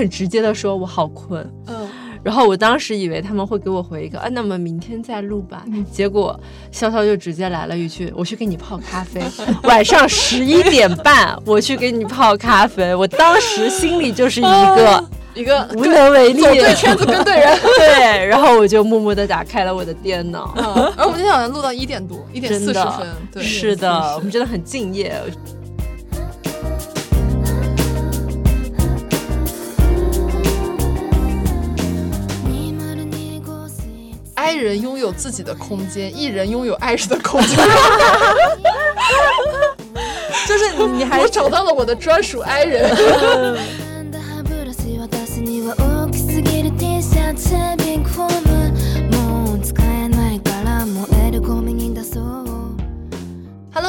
很直接的说，我好困。嗯，然后我当时以为他们会给我回一个，啊，那么明天再录吧。结果潇潇就直接来了一句，我去给你泡咖啡，晚上十一点半我去给你泡咖啡。我当时心里就是一个一个无能为力，走对圈子跟对人。对，然后我就默默的打开了我的电脑。嗯，而我们今天好像录到一点多，一点四十分。对，是的，我们真的很敬业。I 人拥有自己的空间，E 人拥有爱人的空间。就是你还我找到了我的专属 I 人。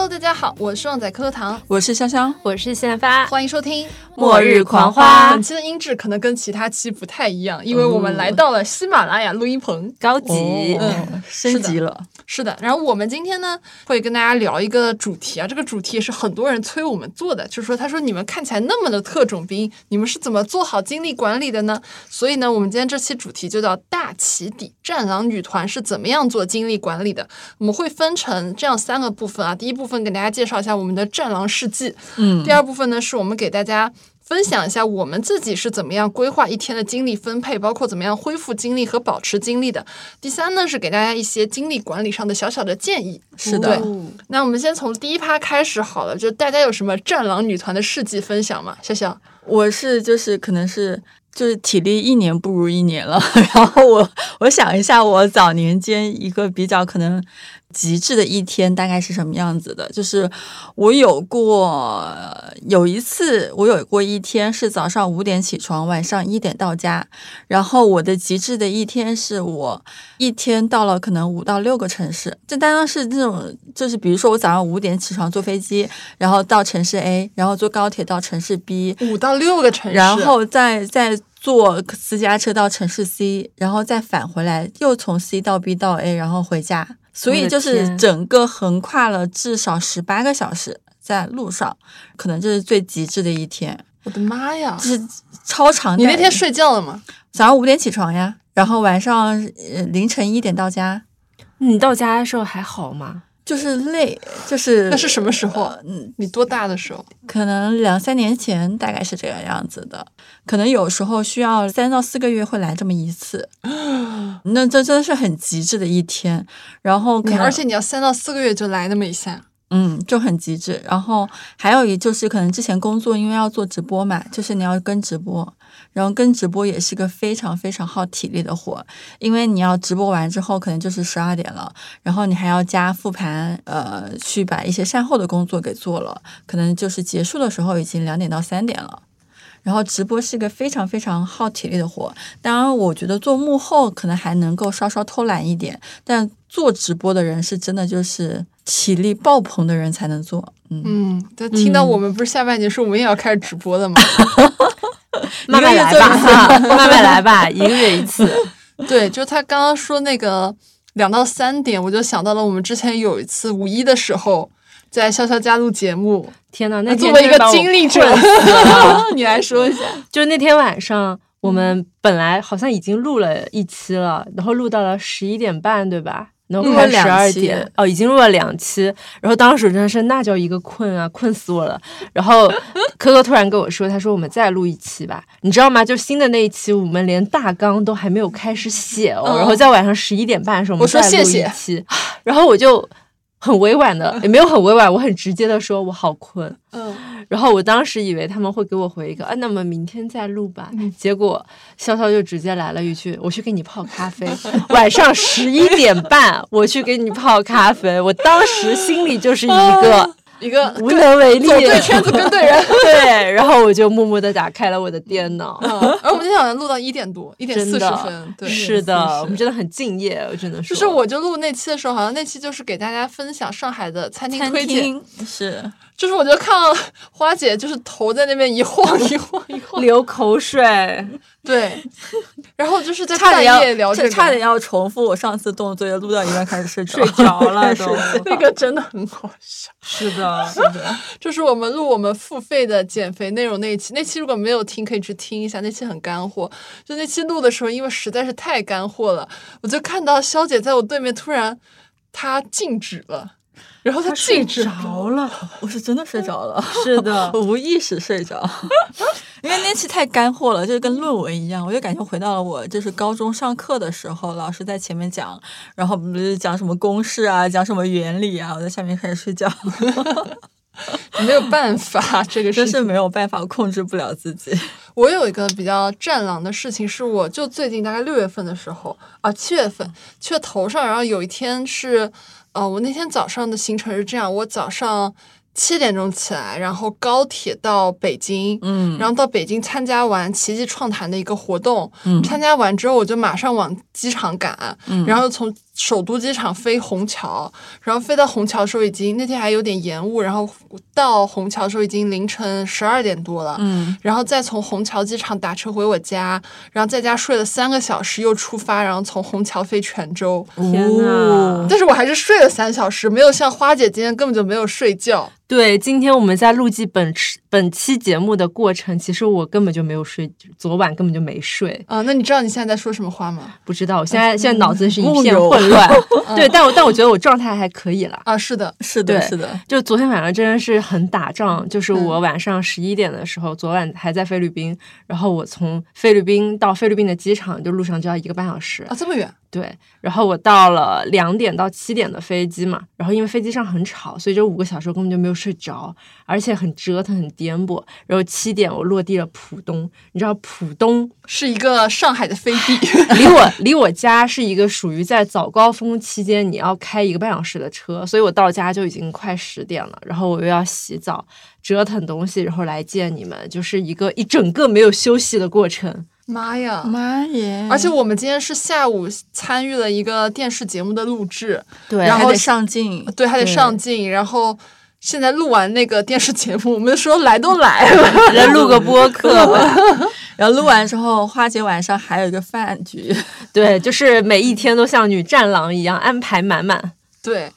Hello，大家好，我是旺仔可乐糖，我是香香，我是现发，欢迎收听《末日狂花本期的音质可能跟其他期不太一样，因为我们来到了喜马拉雅录音棚。高级。嗯升级了，是的，然后我们今天呢会跟大家聊一个主题啊，这个主题也是很多人催我们做的，就是说他说你们看起来那么的特种兵，你们是怎么做好精力管理的呢？所以呢，我们今天这期主题就叫大起底，战狼女团是怎么样做精力管理的？我们会分成这样三个部分啊，第一部分给大家介绍一下我们的战狼事迹，嗯第二部分呢是我们给大家。分享一下我们自己是怎么样规划一天的精力分配，包括怎么样恢复精力和保持精力的。第三呢是给大家一些精力管理上的小小的建议。是的对，那我们先从第一趴开始好了，就大家有什么战狼女团的事迹分享吗？笑笑，我是就是可能是就是体力一年不如一年了，然后我我想一下，我早年间一个比较可能极致的一天大概是什么样子的，就是我有过有一次，我有过一天是早上五点起床，晚上一点到家，然后我的极致的一天是我一天到了可能五到六个城市，这单单是这种，就是比如说我早上五点起床坐飞机，然后到城市 A，然后坐高铁到城市 B，五到六个城市，然后再再坐私家车到城市 C，然后再返回来，又从 C 到 B 到 A，然后回家。所以就是整个横跨了至少十八个小时在路上，可能这是最极致的一天，我的妈呀！就是超长。你那天睡觉了吗？早上五点起床呀，然后晚上呃凌晨一点到家，你到家的时候还好吗？就是累，就是那是什么时候？嗯，你多大的时候？可能两三年前大概是这个样子的，可能有时候需要三到四个月会来这么一次，那这真的是很极致的一天。然后可能而且你要三到四个月就来那么一下，嗯，就很极致。然后还有一就是可能之前工作因为要做直播嘛，就是你要跟直播，然后跟直播也是个非常非常耗体力的活，因为你要直播完之后可能就是十二点了，然后你还要加复盘，呃，去把一些善后的工作给做了，可能就是结束的时候已经两点到三点了。然后直播是一个非常非常耗体力的活，当然我觉得做幕后可能还能够稍稍偷懒一点，但做直播的人是真的就是体力爆棚的人才能做。嗯，嗯，就听到我们不是下半年说我们也要开始直播的吗？慢慢来吧，慢慢来吧，一个月一次。对，就他刚刚说那个两到三点，我就想到了我们之前有一次五一的时候，在潇潇家录节目，天呐，那作为一个经历者 你来说一下。就那天晚上，我们本来好像已经录了一期了，然后录到了十一点半，对吧？然后录了十二点，哦，已经录了两期。然后当时真的是那叫一个困啊，困死我了。然后科科突然跟我说，他说我们再录一期吧，你知道吗？就新的那一期，我们连大纲都还没有开始写哦。嗯然后在晚上十一点半的时候，我们再录谢谢一期，然后我就很委婉的，也没有很委婉，我很直接的说，我好困。嗯，然后我当时以为他们会给我回一个啊，那么明天再录吧。结果潇潇就直接来了一句，我去给你泡咖啡，晚上十一点半我去给你泡咖啡。我当时心里就是一个一个无能为力，走对圈子跟对人。对，然后我就默默的打开了我的电脑。嗯，而我们今天好像录到一点多，一点四十分，对，是的，我们真的很敬业，我只能说。就是我就录那期的时候，好像那期就是给大家分享上海的餐厅推荐，是就是我就看到花姐就是头在那边一晃一晃一晃，流口水，对，然后就是在半差点夜聊这个，要差点要重复我上次动作，也录到一半开始睡着睡着了 都那个真的很好笑。是的，的，是的。这是我们录我们付费的减肥内容那一期，那期如果没有听，可以去听一下，那期很干货。就那期录的时候，因为实在是太干货了，我就看到肖姐在我对面，突然她静止了，然后他睡着了，我是真的睡着了，是的 我无意识睡着，因为那期太干货了，就是跟论文一样，我就感觉回到了我就是高中上课的时候，老师在前面讲，然后不是讲什么公式啊，讲什么原理啊，我在下面开始睡觉，没有办法，这个真是没有办法控制不了自己。我有一个比较战狼的事情，是我就最近大概六月份的时候啊，七月份去了头上，然后有一天是，呃，我那天早上的行程是这样，我早上七点钟起来，然后高铁到北京，嗯。然后到北京参加完奇迹创坛的一个活动，嗯。参加完之后我就马上往机场赶，嗯。然后从首都机场飞虹桥，然后飞到虹桥的时候已经那天还有点延误，然后到虹桥的时候已经凌晨十二点多了，嗯。然后再从虹桥机场打车回我家，然后在家睡了三个小时，又出发，然后从虹桥飞泉州。天哦呐是我还是睡了三小时，没有像花姐今天根本就没有睡觉。对，今天我们在录制本期本期节目的过程，其实我根本就没有睡，昨晚根本就没睡，啊、那你知道你现在在说什么话吗？不知道，我现在现在脑子是一片混乱。对，但我但我觉得我状态还可以啦。啊，是的，是的，是的，就昨天晚上真的是很打仗，就是嗯我晚上十一点的时候，昨晚还在菲律宾，然后我从菲律宾到菲律宾的机场，就路上就要一个半小时。啊，这么远，对，然后我到了两点到七点的飞机嘛，然后因为飞机上很吵，所以这五个小时我根本就没有睡着，而且很折腾，很颠簸。然后七点我落地了浦东，你知道浦东是一个上海的飞地。离我离我家是一个属于在早高峰期间你要开一个半小时的车，所以我到家就已经快十点了，然后我又要洗澡、折腾东西，然后来见你们，就是一个一整个没有休息的过程。妈呀！妈耶！而且我们今天是下午参与了一个电视节目的录制，对，然后还得上镜，对，还得上镜，然后现在录完那个电视节目，我们说来都来了，来录个播客吧。然后录完之后，花姐晚上还有一个饭局，对，就是每一天都像女战狼一样安排满满。对。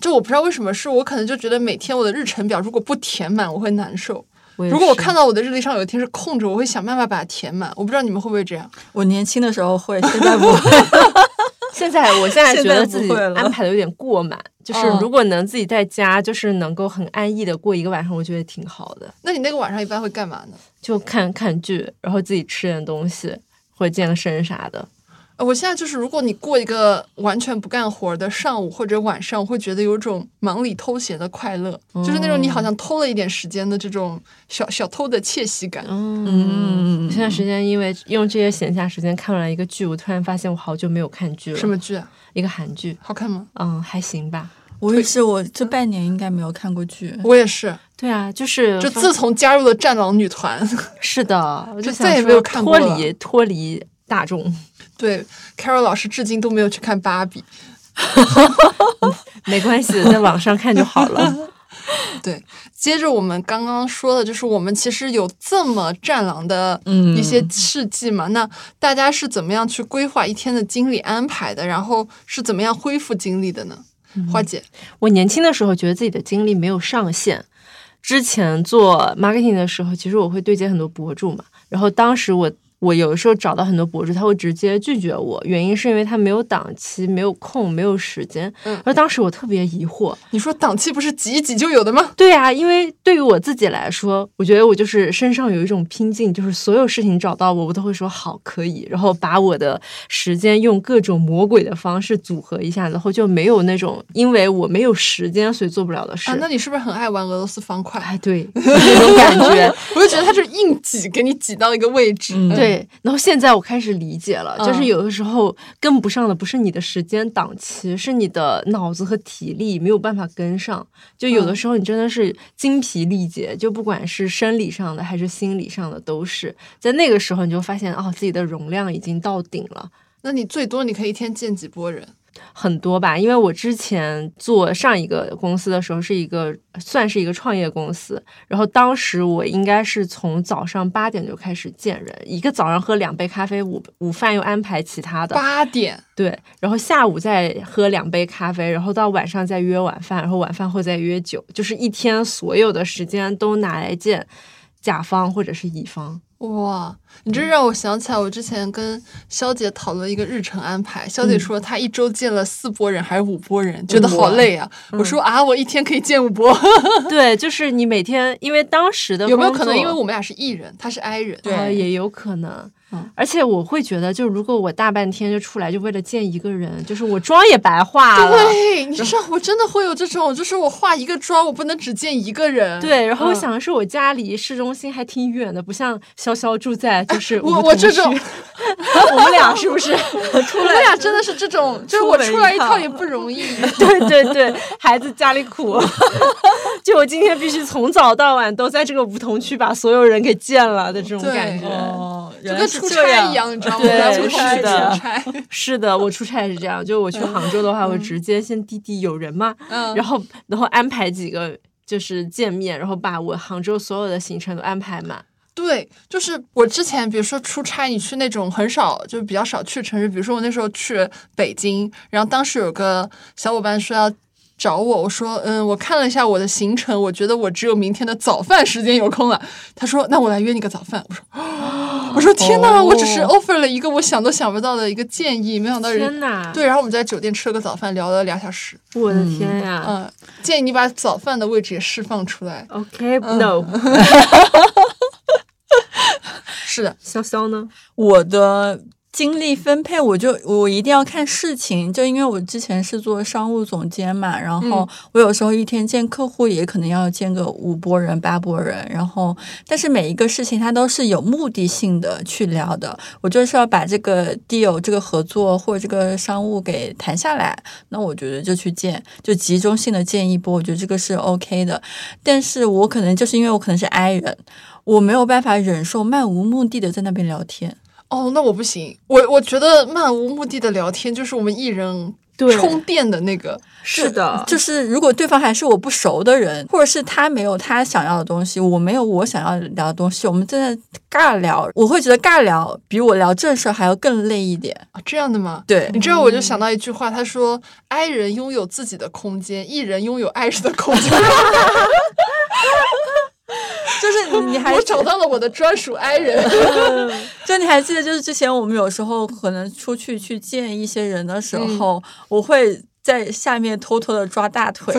就我不知道为什么，是我可能就觉得每天我的日程表如果不填满，我会难受。如果我看到到我的日历上有一天是空着，我会想办法把它填满。我不知道你们会不会这样。我年轻的时候会，现在不会。现在，我现在觉得自己安排的有点过满，就是嗯如果能自己在家，就是能够很安逸的过一个晚上，我觉得挺好的。那你那个晚上一般会干嘛呢？就看看剧，然后自己吃点东西，或者健个身啥的。呃我现在就是，如果你过一个完全不干活的上午或者晚上，我会觉得有一种忙里偷闲的快乐，就是那种你好像偷了一点时间的这种小小偷的窃喜感。嗯，我现在时间因为用这些闲暇时间看完了一个剧，我突然发现我好久没有看剧了。什么？剧啊？一个韩剧。好看吗？嗯，还行吧。我也是，我这半年应该没有看过剧。我也是，对啊，就是就自从加入了战狼女团，是的，我就想说再也没有看过了脱离脱离大众。对 Carol 老师至今都没有去看芭比。没关系，在网上看就好了。对，接着我们刚刚说的，就是我们其实有这么战狼的嗯一些事迹嘛。那大家是怎么样去规划一天的精力安排的？然后是怎么样恢复精力的呢？花姐，我年轻的时候觉得自己的精力没有上限。之前做 marketing 的时候，其实我会对接很多博主嘛，然后当时我我有的时候找到很多博主，他会直接拒绝我，原因是因为他没有档期、没有空、没有时间。嗯而当时我特别疑惑，你说档期不是挤一挤就有的吗？对啊，因为对于我自己来说，我觉得我就是身上有一种拼劲，就是所有事情找到我，我都会说好可以，然后把我的时间用各种魔鬼的方式组合一下，然后就没有那种因为我没有时间所以做不了的事。啊，那你是不是很爱玩俄罗斯方块？哎，对，那种感觉。我就觉得他是硬挤，给你挤到一个位置。嗯对，然后现在我开始理解了，就是嗯有的时候跟不上的不是你的时间档期，是你的脑子和体力没有办法跟上。就有的嗯时候你真的是精疲力竭，就不管是生理上的还是心理上的，都是在那个时候你就发现哦，自己的容量已经到顶了。那你最多你可以一天见几波人？很多吧，因为我之前做上一个公司的时候是一个算是一个创业公司，然后当时我应该是从早上八点就开始见人，一个早上喝两杯咖啡，午午饭又安排其他的，八点，对，然后下午再喝两杯咖啡，然后到晚上再约晚饭，然后晚饭后再约酒，就是一天所有的时间都拿来见甲方或者是乙方。哇，你这让我想起来，我之前跟肖姐讨论一个日程安排。肖姐说她一周见了四波人还是五波人，觉得好累啊。我说啊，我一天可以见五波。对，就是你每天，因为当时的有没有可能，因为我们俩是艺人，他是 I 人，对呃，也有可能。嗯而且我会觉得，就如果我大半天就出来，就为了见一个人，就是我妆也白化了。对，你知道我真的会有这种，就是我化一个妆，我不能只见一个人。对，然后我嗯想的是，我家离市中心还挺远的，不像潇潇住在就是我我这种我们俩是不是？我们俩真的是这种，就是我出来一趟也不容易。对对对，孩子家里苦，就我今天必须从早到晚都在这个梧桐区把所有人给见了的这种感觉。哦，就跟出差一样，你知道吗？对是的出差，是的，我出差也是这样，就我去杭州的话，我直接先滴滴有人吗？嗯然后然后安排几个就是见面，然后把我杭州所有的行程都安排满。对，就是我之前比如说出差，你去那种很少，就比较少去城市，比如说我那时候去北京，然后当时有个小伙伴说要。找我，我说，嗯，我看了一下我的行程，我觉得我只有明天的早饭时间有空了。他说，那我来约你个早饭。我说，我说天哪，我只是 offer 了一个我想都想不到的一个建议，没想到人！对，然后我们在酒店吃了个早饭，聊了俩小时。我的天呀、嗯，建议你把早饭的位置也释放出来。OK，No，、是的，潇潇呢？我的精力分配，我就我一定要看事情，就因为我之前是做商务总监嘛，然后我有时候一天见客户也可能要见个五波人、八波人，然后但是每一个事情它都是有目的性的去聊的，我就是要把这个 deal 这个合作或者这个商务给谈下来，那我觉得就去见，就集中性的见一波，我觉得这个是 OK 的，但是我可能就是因为我可能是 I 人。我没有办法忍受漫无目的的在那边聊天，哦，那我不行，我我觉得漫无目的的聊天就是我们艺人对充电的那个。是的，就是如果对方还是我不熟的人，或者是他没有他想要的东西，我没有我想要聊的东西，我们正在尬聊，我会觉得尬聊比我聊正事还要更累一点。啊，这样的吗？对你知道，我就想到一句话，他说爱人拥有自己的空间，艺人拥有爱人的空间。就 是你”还我找到了我的专属 I 人。就你还记得，就是之前我们有时候可能出去去见一些人的时候，我会在下面偷偷的抓大腿，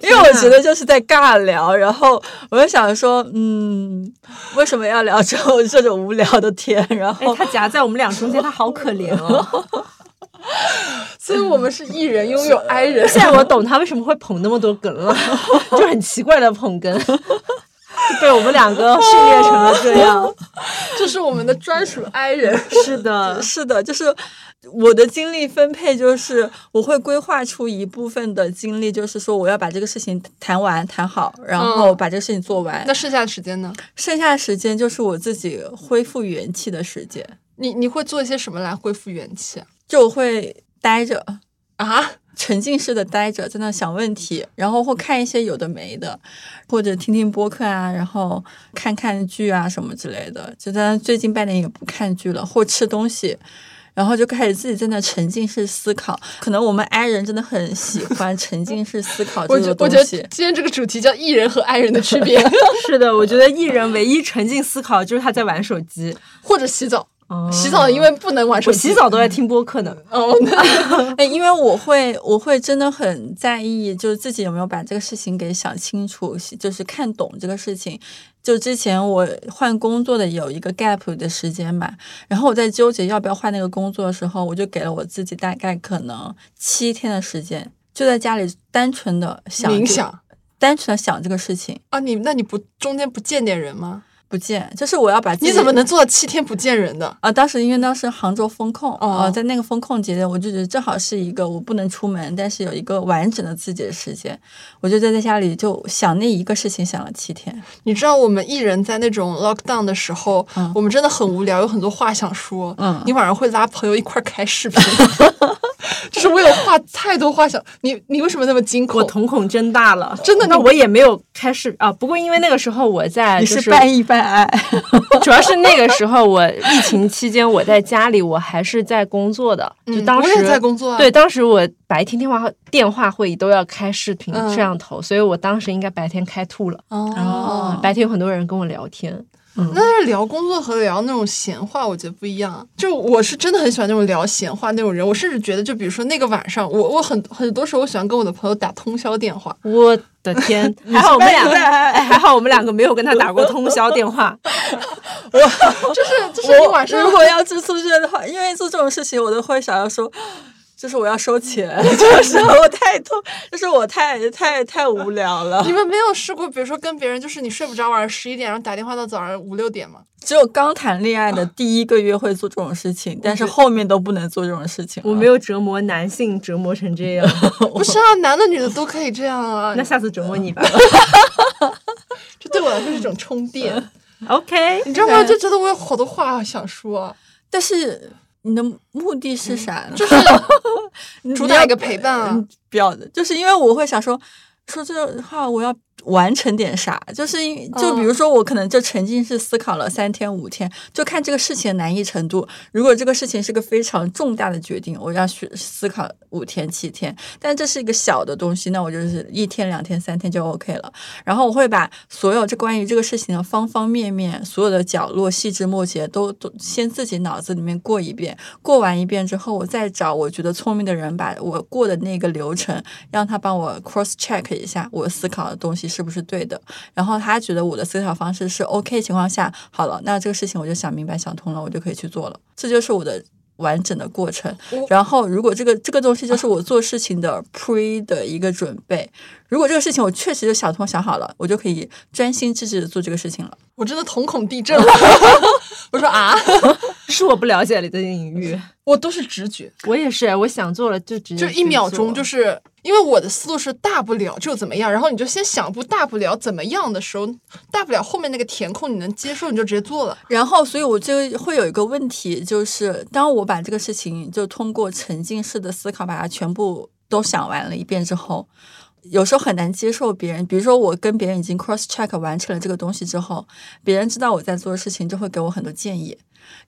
因为我觉得就是在尬聊，然后我就想说，嗯，为什么要聊这种这种无聊的天？然哎后，他夹在我们俩中间，他好可怜哦。所以我们是艺人拥有 I 人。现在我懂他为什么会捧那么多梗了，就很奇怪的捧哏，被我们两个训练成了这样。就是我们的专属 I 人。是的，是的，就是我的精力分配，就是我会规划出一部分的精力，就是说我要把这个事情谈完谈好，然后嗯把这个事情做完。那剩下的时间呢？剩下的时间就是我自己恢复元气的时间，你你会做一些什么来恢复元气啊？就我会待着。啊，沉浸式的待着，在那想问题，然后或看一些有的没的，或者听听播客啊，然后看看剧啊什么之类的。就在最近半年也不看剧了，或吃东西，然后就开始自己在那沉浸式思考。可能我们 I 人真的很喜欢 沉浸式思考这我觉我觉得个东西。今天这个主题叫艺人和 I 人的区别，是的，我觉得艺人唯一沉浸思考就是他在玩手机。或者洗澡。哦洗澡因为不能玩手我机，洗澡都在听播客呢。哦，那 哎，因为我会，我会真的很在意，就是自己有没有把这个事情给想清楚，就是看懂这个事情。就之前我换工作的有一个 gap 的时间嘛，然后我在纠结要不要换那个工作的时候，我就给了我自己大概可能七天的时间，就在家里单纯的想这冥想单纯的想这个事情。啊，你那你不中间不见点人吗？不见，就是我要把你怎么能做到七天不见人的？啊，当时因为当时杭州封控，哦呃，在那个封控节点，我就觉得正好是一个我不能出门，但是有一个完整的自己的时间，我就在在家里就想那一个事情想了七天。你知道我们艺人在那种 lockdown 的时候，嗯我们真的很无聊，有很多话想说。嗯你晚上会拉朋友一块开视频，就是我有话太多话想。你你为什么那么惊恐？我瞳孔睁大了，真的那我也没有开视啊。不过因为那个时候我在，你就是半义半爱，主要是那个时候我疫情期间我在家里，我还是在工作的，就嗯当时、我也在工作啊对，当时我白天电话电话会议都要开视频嗯摄像头，所以我当时应该白天开吐了。哦，白天有很多人跟我聊天，那是聊工作和聊那种闲话，我觉得不一样。就我是真的很喜欢那种聊闲话那种人，我甚至觉得，就比如说那个晚上，我我很很多时候我喜欢跟我的朋友打通宵电话。我的天，还好我们两个，哎，还好我们两个没有跟他打过通宵电话。我 就是就是你晚上如果要住宿舍的话，因为做这种事情，我都会想要说。就是我要收钱，就是我太痛，就是我太太太无聊了你。们没有试过，比如说跟别人就是你睡不着，晚上十一点，然后打电话到早上五六点吗？只有刚谈恋爱的第一个月会做这种事情，但是后面都不能做这种事情。我没有折磨男性折磨成这样，不是啊，男的女的都可以这样啊。那下次折磨你吧。这对我来说是一种充电，OK，你知道吗？就觉得我有好多话想说，但是你的目的是啥呢？就是 你主打一个陪伴。不要的，就是因为我会想说，说这话我要完成点啥，就是因就比如说我可能就沉浸式思考了三天五天，就看这个事情的难易程度。如果这个事情是个非常重大的决定，我要去思考五天七天，但这是一个小的东西，那我就是一天两天三天就 OK 了。然后我会把所有这关于这个事情的方方面面、所有的角落、细枝末节都都先自己脑子里面过一遍，过完一遍之后，我再找我觉得聪明的人，把我过的那个流程，让他帮我 cross check 一下我思考的东西是不是对的。然后他觉得我的思考方式是 OK 情况下，好了，那这个事情我就想明白、想通了，我就可以去做了。这就是我的。完整的过程，然后如果这个这个东西就是我做事情的 pre 的一个准备，如果这个事情我确实就想通想好了，我就可以专心致志的做这个事情了。我真的瞳孔地震了。我说啊，是我不了解你的领域，我都是直觉，我也是，我想做了就直接就一秒钟，就是是因为我的思路是大不了就怎么样，然后你就先想不大不了怎么样的时候，大不了后面那个填空你能接受，你就直接做了。然后，所以我就会有一个问题，就是当我把这个事情就通过沉浸式的思考把它全部都想完了一遍之后，有时候很难接受别人。比如说，我跟别人已经 cross check 完成了这个东西之后，别人知道我在做的事情，就会给我很多建议。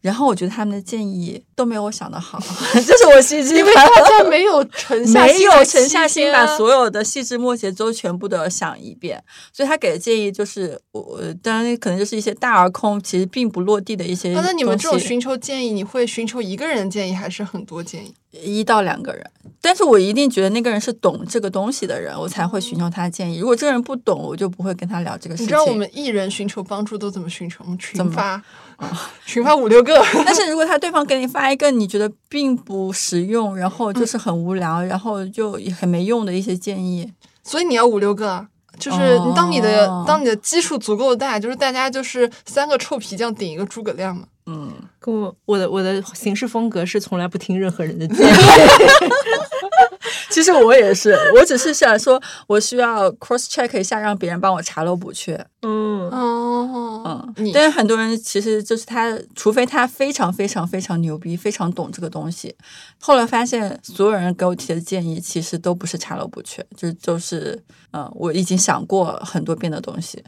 然后我觉得他们的建议都没有我想的好，这是我心机因为大家没有沉下 没有沉下心把所有的细枝末节都全部的想一遍，所以他给的建议就是我我当然可能就是一些大而空，其实并不落地的一些啊那你们这种寻求建议，你会寻求一个人的建议，还是很多建议？一到两个人，但是我一定觉得那个人是懂这个东西的人，我才会寻求他的建议。如果这个人不懂，我就不会跟他聊这个事情。你知道我们艺人寻求帮助都怎么寻求吗？群怎么发，群发五六个。但是如果他对方给你发一个你觉得并不实用，然后就是很无聊，然后就很没用的一些建议，所以你要五六个啊，就是当你的、哦当你的基数足够大，就是大家就是三个臭皮匠顶一个诸葛亮嘛。嗯，跟我我的我的行事风格是从来不听任何人的建议。其实我也是，我只是想说，我需要 cross check 一下，让别人帮我查漏补缺。嗯，哦，嗯，但是很多人其实就是他，除非他非常非常非常牛逼，非常懂这个东西。后来发现，所有人给我提的建议其实都不是查漏补缺，就就是嗯，我已经想过很多遍的东西。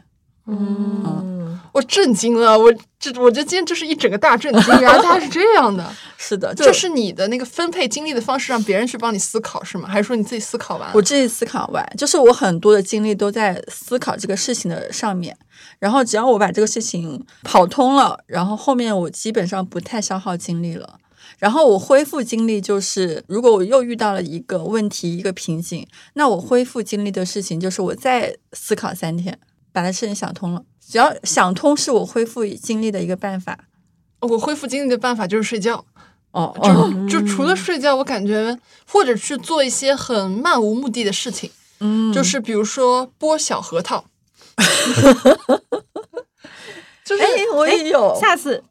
嗯，我震惊了，我这我觉得今天就是一整个大震惊，原来他是这样的。是的，这是你的那个分配精力的方式，让别人去帮你思考是吗？还是说你自己思考完？我自己思考完，就是我很多的精力都在思考这个事情的上面。然后只要我把这个事情跑通了，然后后面我基本上不太消耗精力了。然后我恢复精力就是，如果我又遇到了一个问题、一个瓶颈，那我恢复精力的事情就是我再思考三天，把它事情想通了。只要想通是我恢复精力的一个办法。我恢复精力的办法就是睡觉，哦就、哦，就除了睡觉，我感觉或者去做一些很漫无目的的事情，嗯，就是比如说剥小核桃。就是哎，我也有，下次。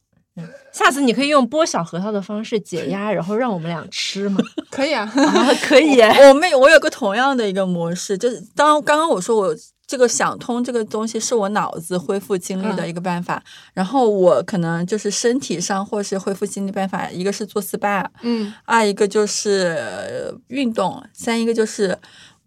下次你可以用剥小核桃的方式解压，然后让我们俩吃吗？可以啊。啊，可以。我们有我有个同样的一个模式，就是当刚刚我说我这个想通这个东西是我脑子恢复精力的一个办法，然后我可能就是身体上或是恢复精力办法，一个是做 SPA，嗯，二一个就是呃运动，三一个就是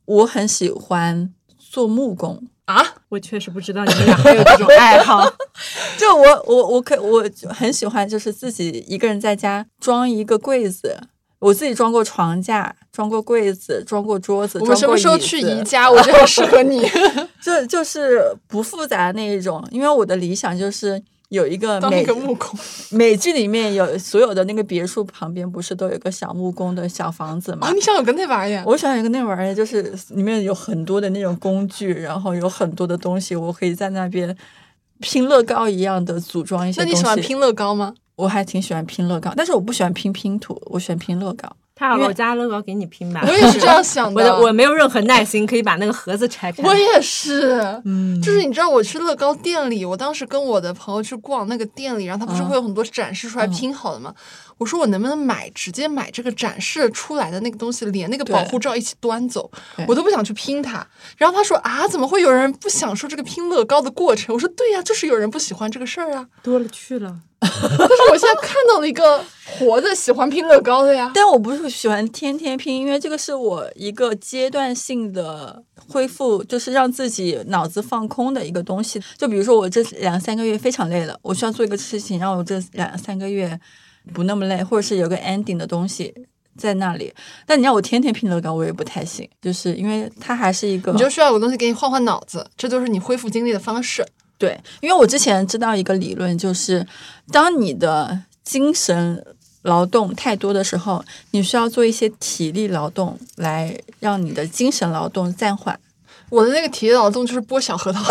我很喜欢做木工。啊，我确实不知道你们俩还有这种爱好。就我我我可我很喜欢，就是自己一个人在家装一个柜子。我自己装过床架，装过柜子，装过桌子。我们什么时候去宜家？我觉得很适合你，就就是不复杂的那一种，因为我的理想就是有一个当美一个木工。美剧里面有所有的那个别墅旁边不是都有个小木工的小房子吗？哦，你想有个那玩意儿？我想有个那玩意儿，就是里面有很多的那种工具，然后有很多的东西，我可以在那边拼乐高一样的组装一些东西。那你喜欢？拼乐高吗？我还挺喜欢拼乐高，但是我不喜欢拼拼图，我喜欢拼乐高。我家乐高给你拼吧。我也是这样想我的我没有任何耐心可以把那个盒子拆开。我也是，嗯就是你知道我去乐高店里，我当时跟我的朋友去逛那个店里，然后他不是嗯会有很多展示出来拼好的吗？我说我能不能买直接买这个展示出来的那个东西，连那个保护罩一起端走，我都不想去拼它。然后他说啊，怎么会有人不享受这个拼乐高的过程？我说对呀、就是有人不喜欢这个事儿啊。多了去了。但是我现在看到了一个活的喜欢拼乐高的呀。但我不是喜欢天天拼，因为这个是我一个阶段性的恢复，就是让自己脑子放空的一个东西。就比如说我这两三个月非常累了，我需要做一个事情，让我这两三个月不那么累，或者是有个 ending 的东西在那里。但你让我天天拼乐高，我也不太行，就是因为它还是一个你就需要有个东西给你换换脑子，这就是你恢复精力的方式。对，因为我之前知道一个理论，就是当你的精神劳动太多的时候，你需要做一些体力劳动来让你的精神劳动暂缓。我的那个体力劳动就是剥小核桃，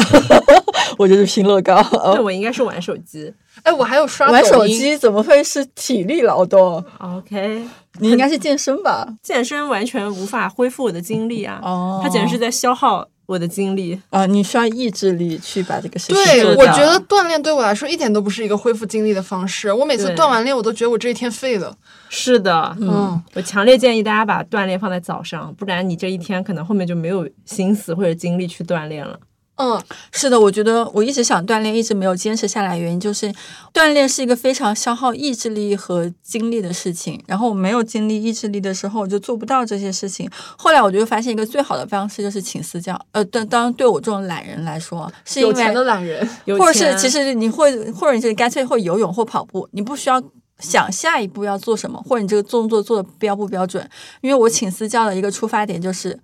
我就是拼乐高，那我应该是玩手机。哎，我还有刷玩手抖音机怎么会是体力劳动？OK，你应该是健身吧？健身完全无法恢复我的精力啊！哦它简直是在消耗我的精力。啊、你需要意志力去把这个事情对，我觉得锻炼对我来说一点都不是一个恢复精力的方式。我每次对锻完炼，我都觉得我这一天废了。是的，嗯，我强烈建议大家把锻炼放在早上，不然你这一天可能后面就没有心思或者精力去锻炼了。嗯，是的，我觉得我一直想锻炼，一直没有坚持下来，原因就是锻炼是一个非常消耗意志力和精力的事情。然后我没有精力、意志力的时候，我就做不到这些事情。后来我就发现一个最好的方式就是请私教。呃，当当然对我这种懒人来说，是因有钱的为懒人，或者是其实你会，或者你是干脆会游泳或跑步，你不需要。想下一步要做什么，或者你这个动作做的标不标准？因为我请私教的一个出发点就是，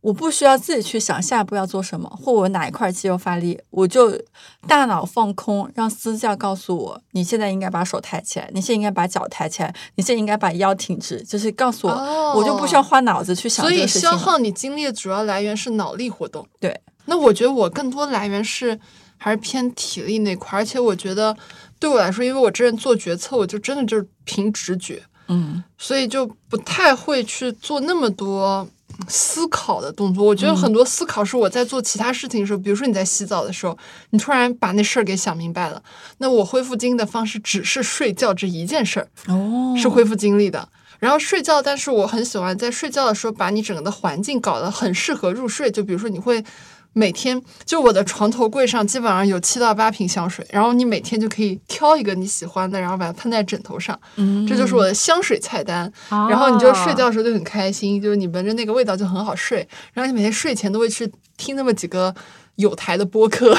我不需要自己去想下一步要做什么，或我哪一块肌肉发力，我就大脑放空，让私教告诉我，你现在应该把手抬起来，你现在应该把脚抬起来，你现在应该把腰挺直，就是告诉我，哦我就不需要花脑子去想所以。消耗你精力的主要来源是脑力活动。对，那我觉得我更多来源是还是偏体力那块，而且我觉得对我来说，因为我这人做决策，我就真的就是凭直觉，嗯，所以就不太会去做那么多思考的动作。我觉得很多思考是我在做其他事情的时候，比如说你在洗澡的时候，你突然把那事儿给想明白了，那我恢复精力的方式只是睡觉这一件事儿。哦，是恢复精力的。然后睡觉，但是我很喜欢在睡觉的时候把你整个的环境搞得很适合入睡。就比如说，你会每天就我的床头柜上基本上有七到八瓶香水，然后你每天就可以挑一个你喜欢的，然后把它喷在枕头上，嗯这就是我的香水菜单。然后你就睡觉的时候就很开心，就是你闻着那个味道就很好睡。然后你每天睡前都会去听那么几个。有台的播客，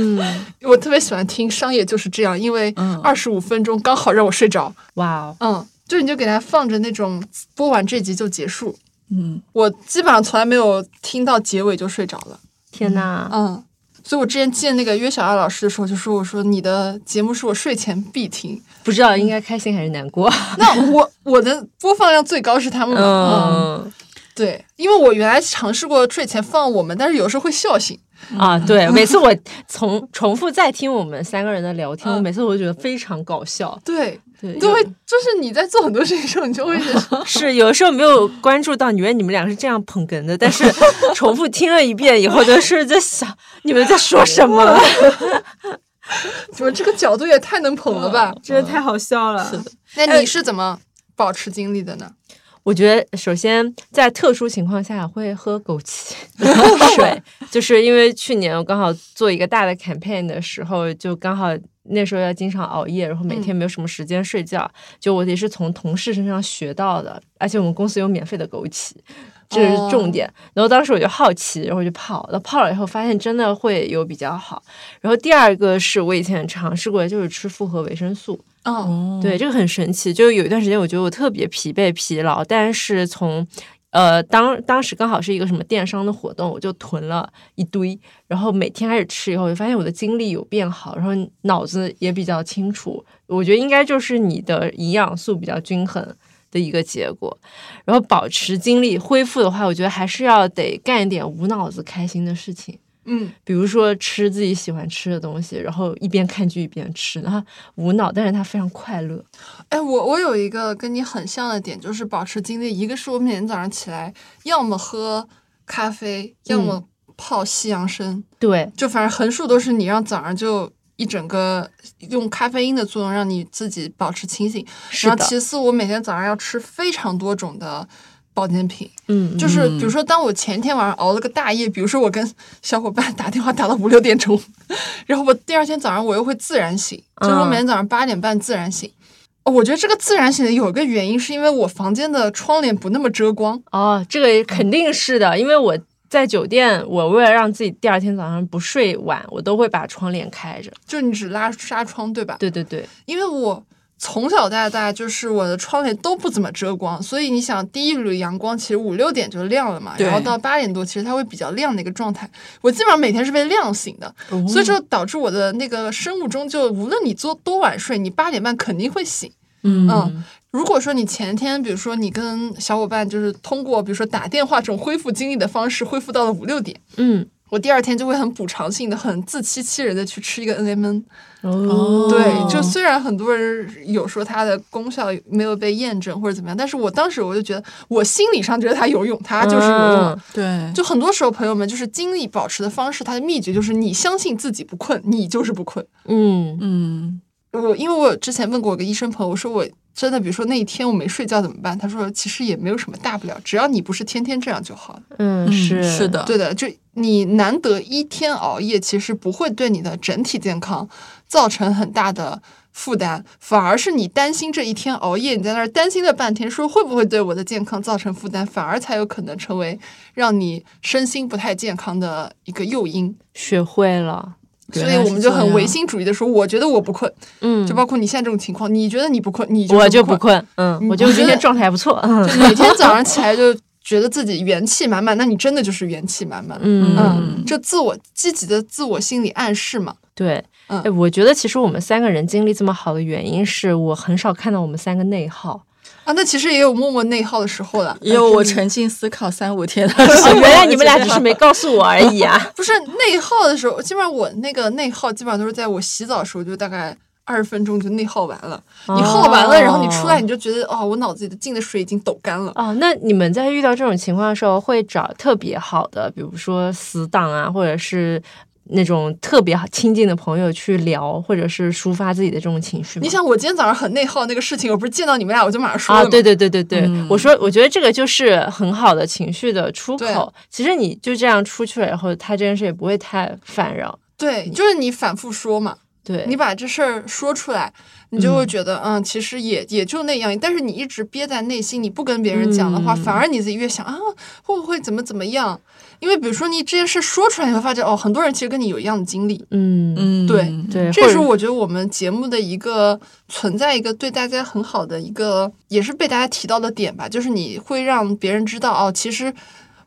我特别喜欢听《商业就是这样》，因为嗯二十五分钟刚好让我睡着。哇哦，嗯，就你就给它放着那种播完这集就结束。嗯，我基本上从来没有听到结尾就睡着了。天呐！嗯，所以我之前见那个约小二老师的时候，就说我说你的节目是我睡前必听。不知道应该开心还是难过。那我我的播放量最高是他们嘛？嗯，嗯对，因为我原来尝试过睡前放我们，但是有时候会笑醒。啊，对，每次我从重复再听我们三个人的聊天，嗯我每次我都觉得非常搞笑。对，对，你就会就是你在做很多事情的时候，你就会觉得 是有的时候没有关注到，以为你们俩是这样捧哏的，但是重复听了一遍以后，就是在想你们在说什么。怎么这个角度也太能捧了吧？真的太好笑了。是的，那你是怎么保持精力的呢？我觉得首先在特殊情况下会喝枸杞 水，就是因为去年我刚好做一个大的 campaign 的时候，就刚好那时候要经常熬夜，然后每天没有什么时间睡觉，就我也是从同事身上学到的，而且我们公司有免费的枸杞。这是重点，然后当时我就好奇，然后就泡，那泡了以后发现真的会有比较好。然后第二个是我以前尝试过，就是吃复合维生素，哦，哦，对，这个很神奇。就有一段时间，我觉得我特别疲惫、疲劳，但是从呃当当时刚好是一个什么电商的活动，我就囤了一堆，然后每天开始吃以后，就发现我的精力有变好，然后脑子也比较清楚。我觉得应该就是你的营养素比较均衡。的一个结果，然后保持精力恢复的话，我觉得还是要得干一点无脑子开心的事情。嗯，比如说吃自己喜欢吃的东西，然后一边看剧一边吃，然后无脑，但是他非常快乐。哎，我我有一个跟你很像的点，就是保持精力。一个是我每天早上起来，要么喝咖啡，要么泡西洋参，对，就反正横竖都是你让早上就一整个用咖啡因的作用让你自己保持清醒。然后，其次，我每天早上要吃非常多种的保健品，嗯，嗯就是比如说，当我前天晚上熬了个大夜，比如说我跟小伙伴打电话打到五六点钟，然后我第二天早上我又会自然醒，就是我每天早上八点半自然醒。哦我觉得这个自然醒的有一个原因，是因为我房间的窗帘不那么遮光。哦，这个肯定是的，因为我在酒店，我为了让自己第二天早上不睡晚，我都会把窗帘开着。就你只拉纱窗，对吧？对对对，因为我从小到大就是我的窗帘都不怎么遮光，所以你想第一缕阳光其实五六点就亮了嘛，然后到八点多其实它会比较亮的一个状态。我基本上每天是被亮醒的，所以就导致我的那个生物钟就无论你做多晚睡，你八点半肯定会醒。嗯嗯如果说你前天，比如说你跟小伙伴就是通过比如说打电话这种恢复精力的方式恢复到了五六点，嗯，我第二天就会很补偿性的、很自欺欺人的去吃一个 NMN。哦，对，就虽然很多人有说它的功效没有被验证或者怎么样，但是我当时我就觉得，我心理上觉得它有用，它就是有用。嗯对，就很多时候，朋友们就是精力保持的方式，它的秘诀就是你相信自己不困，你就是不困。嗯嗯，我因为我之前问过我个医生朋友，我说我真的，比如说那一天我没睡觉怎么办？他说其实也没有什么大不了，只要你不是天天这样就好了。嗯，嗯是是的，对的，就你难得一天熬夜，其实不会对你的整体健康造成很大的负担，反而是你担心这一天熬夜，你在那儿担心了半天，说会不会对我的健康造成负担，反而才有可能成为让你身心不太健康的一个诱因。学会了，所以我们就很唯心主义的说，我觉得我不困，嗯，就包括你现在这种情况，你觉得你不困，你我就不不困，嗯，我就觉得今天状态还不错，嗯就每天早上起来就觉得自己元气满满，那你真的就是元气满满。嗯嗯，这自我积极的自我心理暗示嘛。对，嗯哎，我觉得其实我们三个人精力这么好的原因是我很少看到我们三个内耗。啊，那其实也有默默内耗的时候了。也有我沉浸思考三五天的时哦，候，原来你们俩只是没告诉我而已啊。不是内耗的时候，基本上我那个内耗基本上都是在我洗澡的时候，就大概二十分钟就内耗完了。你耗完了，然后你出来，你就觉得哦，我脑子里的进的水已经抖干了。哦，那你们在遇到这种情况的时候，会找特别好的，比如说死党啊，或者是那种特别亲近的朋友去聊，或者是抒发自己的这种情绪？你想，我今天早上很内耗那个事情，我不是见到你们俩我就马上说了啊，对对对对对，嗯我说，我觉得这个就是很好的情绪的出口。其实你就这样出去了以后，他这件事也不会太烦扰。对，就是你反复说嘛，对，你把这事儿说出来，你就会觉得，嗯，其实也也就那样。但是你一直憋在内心，你不跟别人讲的话，嗯反而你自己越想啊，会不会怎么怎么样？因为比如说你这件事说出来，你会发现，哦，很多人其实跟你有一样的经历。嗯嗯，对对，这是我觉得我们节目的一个存在一个对大家很好的一个，也是被大家提到的点吧，就是你会让别人知道哦，其实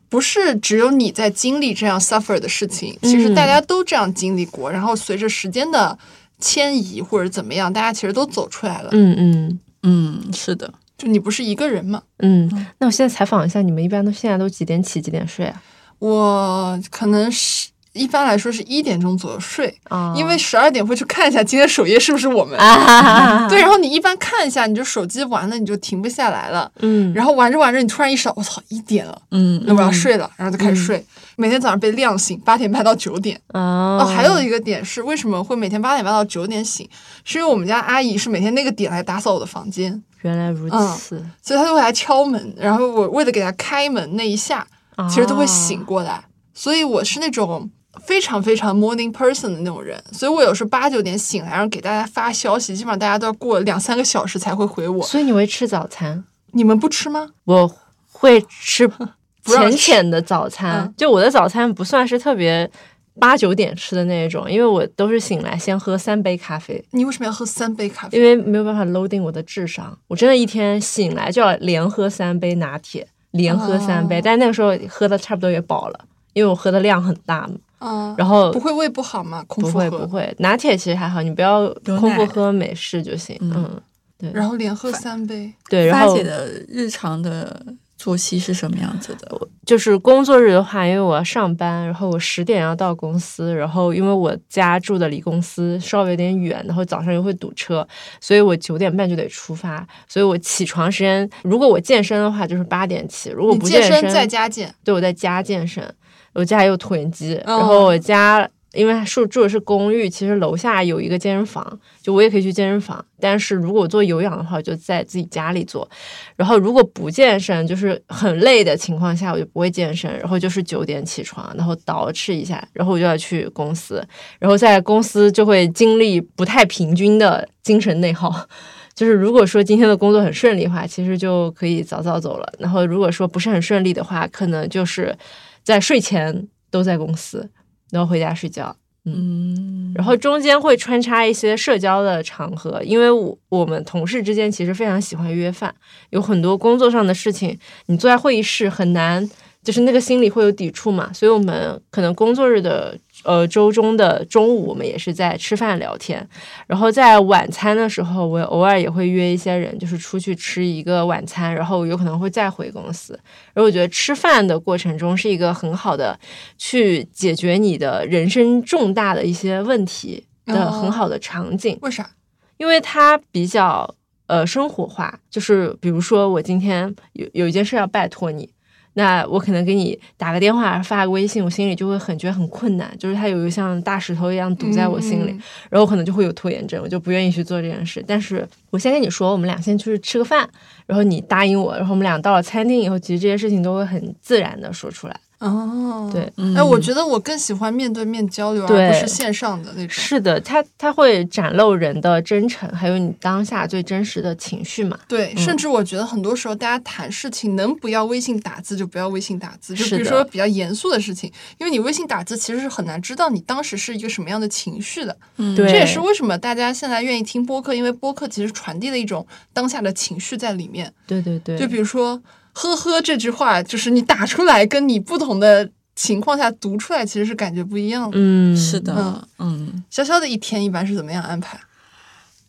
不是只有你在经历这样 suffer 的事情，其实大家都这样经历过，然后随着时间的迁移或者怎么样，大家其实都走出来了，嗯嗯嗯，是的，就你不是一个人嘛。嗯。那我现在采访一下，你们一般都现在都几点起几点睡啊？我可能是一般来说是一点钟左右睡，啊因为十二点会去看一下今天首页是不是我们。啊，对，然后你一般看一下，你就手机玩了，你就停不下来了。嗯，然后玩着玩着，你突然意识到，我操，一点了，嗯，那我要睡了，然后就开始睡。每天早上被亮醒，八点半到九点。哦哦，还有一个点是，为什么会每天八点半到九点醒？是因为我们家阿姨是每天那个点来打扫我的房间，原来如嗯此，所以她就会来敲门，然后我为了给她开门那一下，其实都会醒啊过来。所以我是那种非常非常 morning person 的那种人，所以我有时候八九点醒来，然后给大家发消息，基本上大家都要过两三个小时才会回我。所以你会吃早餐？你们不吃吗？我会吃 浅浅的早餐，嗯就我的早餐不算是特别八九点吃的那一种，因为我都是醒来先喝三杯咖啡，你为什么要喝三杯咖啡？因为没有办法 loading 我的智商，我真的一天醒来就要连喝三杯拿铁，连喝三杯，哦。但那个时候喝的差不多也饱了，因为我喝的量很大嘛，嗯，然后不会胃不好吗？空不腹不会不会，拿铁其实还好，你不要空腹喝美式就行，嗯嗯，对，然后连喝三杯，对，然后发姐的日常的作息是什么样子的？就是工作日的话，因为我要上班，然后我十点要到公司，然后因为我家住的离公司稍微有点远，然后早上又会堵车，所以我九点半就得出发，所以我起床时间，如果我健身的话就是八点起，如果你不身健身在家健，对我在家健身，我家还有椭圆机，哦然后我家。因为住住的是公寓，其实楼下有一个健身房，就我也可以去健身房。但是如果做有氧的话，我就在自己家里做。然后如果不健身，就是很累的情况下，我就不会健身。然后就是九点起床，然后捯饬一下，然后我就要去公司。然后在公司就会经历不太平均的精神内耗。就是如果说今天的工作很顺利的话，其实就可以早早走了。然后如果说不是很顺利的话，可能就是在睡前都在公司，然后回家睡觉。嗯，然后中间会穿插一些社交的场合，因为我我们同事之间其实非常喜欢约饭，有很多工作上的事情，你坐在会议室很难，就是那个心里会有抵触嘛，所以我们可能工作日的呃周中的中午，我们也是在吃饭聊天，然后在晚餐的时候，我偶尔也会约一些人，就是出去吃一个晚餐，然后有可能会再回公司。而我觉得吃饭的过程中是一个很好的去解决你的人生重大的一些问题的哦很好的场景，为啥？因为它比较呃生活化，就是比如说我今天有有一件事要拜托你。那我可能给你打个电话、发个微信，我心里就会很觉得很困难，就是它有一个像大石头一样堵在我心里，嗯然后我可能就会有拖延症，我就不愿意去做这件事。但是我先跟你说，我们俩先出去吃个饭，然后你答应我，然后我们俩到了餐厅以后，其实这些事情都会很自然的说出来。哦，对，嗯哎，我觉得我更喜欢面对面交流，而不是线上的那种。是的，它它会展露人的真诚，还有你当下最真实的情绪嘛。对，嗯甚至我觉得很多时候大家谈事情，能不要微信打字就不要微信打字，就比如说比较严肃的事情，因为你微信打字其实是很难知道你当时是一个什么样的情绪的。嗯对这也是为什么大家现在愿意听播客，因为播客其实传递了一种当下的情绪在里面。对对对，就比如说“呵呵”这句话，就是你打出来，跟你不同的情况下读出来，其实是感觉不一样的。嗯，是的，嗯，潇潇的一天一般是怎么样安排？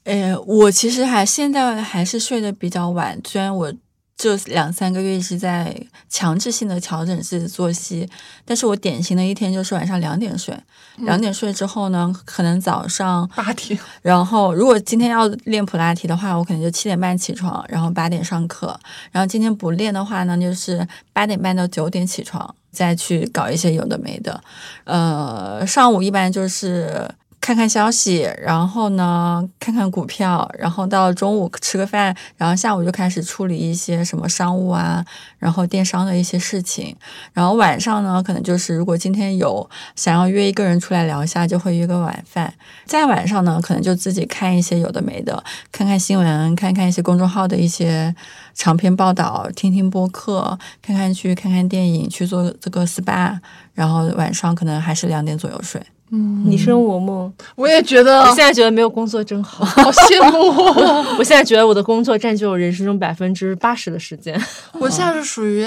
诶，我其实还现在还是睡得比较晚，虽然我这两三个月一直在强制性的调整自己的作息，但是我典型的一天就是晚上两点睡，两点睡之后呢，可能早上八点，然后，如果今天要练普拉提的话，我可能就七点半起床，然后八点上课。然后今天不练的话呢，就是八点半到九点起床，再去搞一些有的没的。呃，上午一般就是看看消息，然后呢看看股票，然后到中午吃个饭，然后下午就开始处理一些什么商务啊，然后电商的一些事情。然后晚上呢，可能就是如果今天有想要约一个人出来聊一下，就会约个晚饭。在晚上呢，可能就自己看一些有的没的，看看新闻，看看一些公众号的一些长篇报道，听听播客，看看剧，看看电影，去做这个 SPA。然后晚上可能还是两点左右睡。嗯，你生我梦。我也觉得我现在觉得没有工作真好，好羡慕哦。我现在觉得我的工作占据我人生中百分之八十的时间。我现在是属于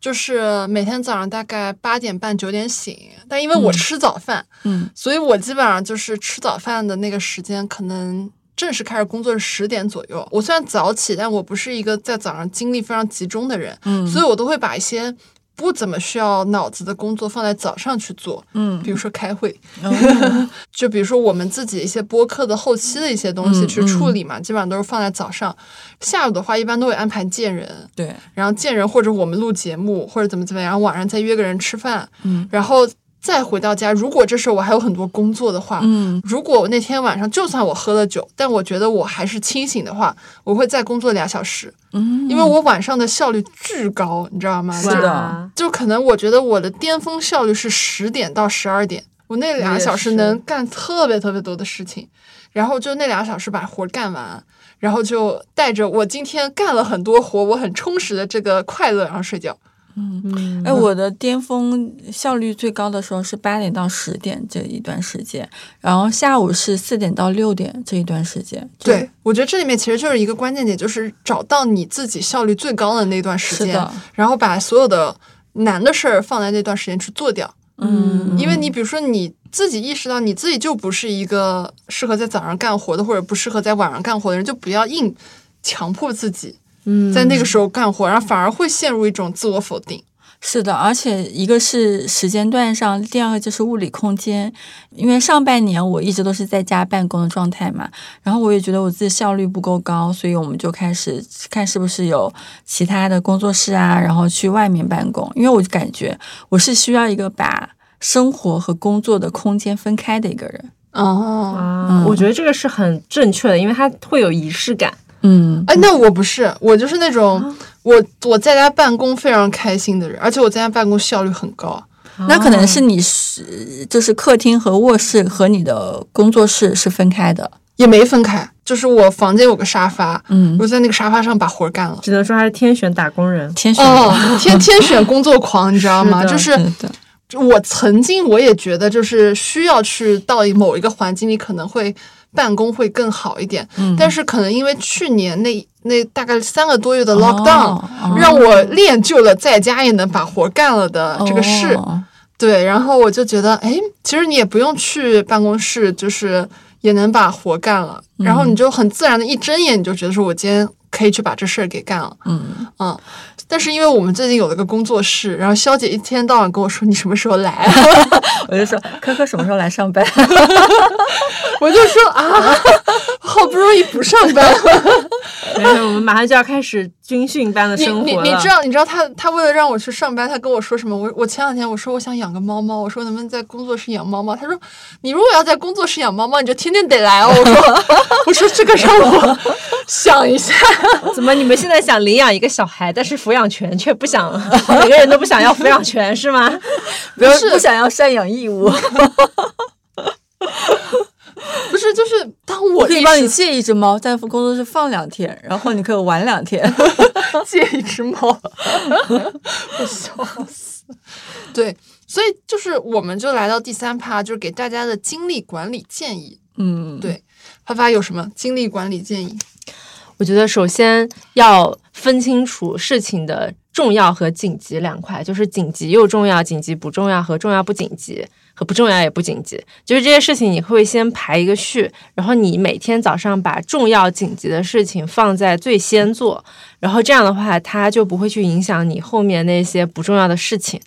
就是每天早上大概八点半九点醒，但因为我吃早饭，嗯所以我基本上就是吃早饭的那个时间可能。正式开始工作是十点左右。我虽然早起，但我不是一个在早上精力非常集中的人，嗯所以我都会把一些不怎么需要脑子的工作放在早上去做，嗯。比如说开会，嗯 就比如说我们自己一些播客的后期的一些东西嗯去处理嘛，基本上都是放在早上。下午的话，一般都会安排见人，对，然后见人或者我们录节目或者怎么怎么样，然后晚上再约个人吃饭，嗯。然后再回到家。如果这时候我还有很多工作的话，嗯如果我那天晚上就算我喝了酒，但我觉得我还是清醒的话，我会再工作俩小时，嗯，因为我晚上的效率巨高，你知道吗？是的就可能我觉得我的巅峰效率是十点到十二点，我那俩小时能干特别特别多的事情，然后就那俩小时把活干完，然后就带着我今天干了很多活，我很充实的这个快乐，然后睡觉。嗯哎，我的巅峰效率最高的时候是八点到十点这一段时间，然后下午是四点到六点这一段时间。对，我觉得这里面其实就是一个关键点，就是找到你自己效率最高的那段时间，然后把所有的难的事儿放在那段时间去做掉。嗯，因为你比如说你自己意识到你自己就不是一个适合在早上干活的，或者不适合在晚上干活的人，就不要硬强迫自己嗯在那个时候干活，然后反而会陷入一种自我否定。是的，而且一个是时间段上，第二个就是物理空间。因为上半年我一直都是在家办公的状态嘛，然后我也觉得我自己效率不够高，所以我们就开始看是不是有其他的工作室啊，然后去外面办公。因为我就感觉我是需要一个把生活和工作的空间分开的一个人。哦，啊，我觉得这个是很正确的，因为它会有仪式感。嗯哎，那我不是，我就是那种我我在家办公非常开心的人，而且我在家办公效率很高。那可能是你是就是客厅和卧室和你的工作室是分开的。也没分开，就是我房间有个沙发，嗯我在那个沙发上把活儿干了。只能说还是天选打工人。天选哦，天天选工作狂，你知道吗？是就是是的，我曾经我也觉得，就是需要去到某一个环境你，可能会办公会更好一点。嗯但是可能因为去年那那大概三个多月的 lockdown，、哦哦让我练就了在家也能把活干了的这个事。哦对，然后我就觉得，哎，其实你也不用去办公室，就是也能把活干了。然后你就很自然的一睁眼，你就觉得说我今天可以去把这事儿给干了。嗯，嗯，但是因为我们最近有了个工作室，然后肖姐一天到晚跟我说你什么时候来，我就说科科什么时候来上班？我就说啊，好不容易不上班了。没有，我们马上就要开始军训般的你生活了。你你知道你知道他他为了让我去上班，他跟我说什么？我我前两天我说我想养个猫猫，我说能不能在工作室养猫猫？他说你如果要在工作室养猫猫，你就天天得来哦。我说 我说这个让我想一下。怎么你们现在想领养一个小孩，但是抚养权却不想，每个人都不想要抚养权是吗？不要不想要赡养义务，不是，就是当我我可以帮你借一只猫，在工作室放两天，然后你可以玩两天。借一只猫，我笑死。对，所以就是我们就来到第三趴，就是给大家的精力管理建议。嗯，对，发发有什么精力管理建议？我觉得首先要分清楚事情的重要和紧急两块，就是紧急又重要，紧急不重要和重要不紧急。不重要也不紧急，就是这些事情你会先排一个序，然后你每天早上把重要紧急的事情放在最先做，然后这样的话，它就不会去影响你后面那些不重要的事情。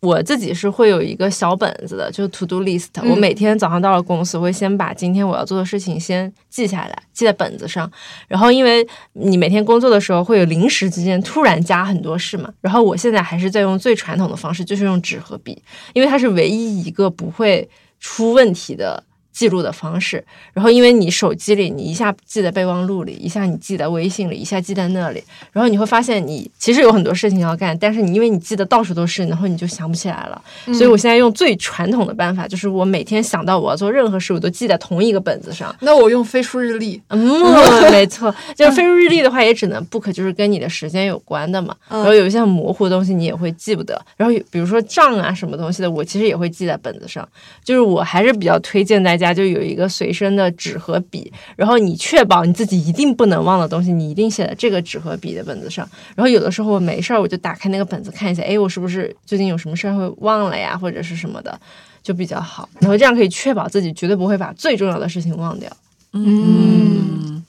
我自己是会有一个小本子的，就是 to do list。嗯我每天早上到了公司，我会先把今天我要做的事情先记下来，记在本子上。然后因为你每天工作的时候会有临时之间突然加很多事嘛，然后我现在还是在用最传统的方式，就是用纸和笔，因为它是唯一一个不会出问题的。记录的方式，然后因为你手机里你一下记在备忘录里，一下你记在微信里，一下记在那里，然后你会发现你其实有很多事情要干，但是你因为你记得到处都是，然后你就想不起来了。所以我现在用最传统的办法，就是我每天想到我要做任何事，我都记在同一个本子上。那我用飞书日历。嗯，没错，就是飞书日历的话，也只能 book，就是跟你的时间有关的嘛。然后有一些很模糊的东西，你也会记不得。然后比如说账啊什么东西的，我其实也会记在本子上。就是我还是比较推荐大家，就有一个随身的纸和笔，然后你确保你自己一定不能忘的东西，你一定写在这个纸和笔的本子上。然后有的时候我没事儿，我就打开那个本子看一下，哎，我是不是最近有什么事儿会忘了呀，或者是什么的，就比较好。然后这样可以确保自己绝对不会把最重要的事情忘掉。嗯，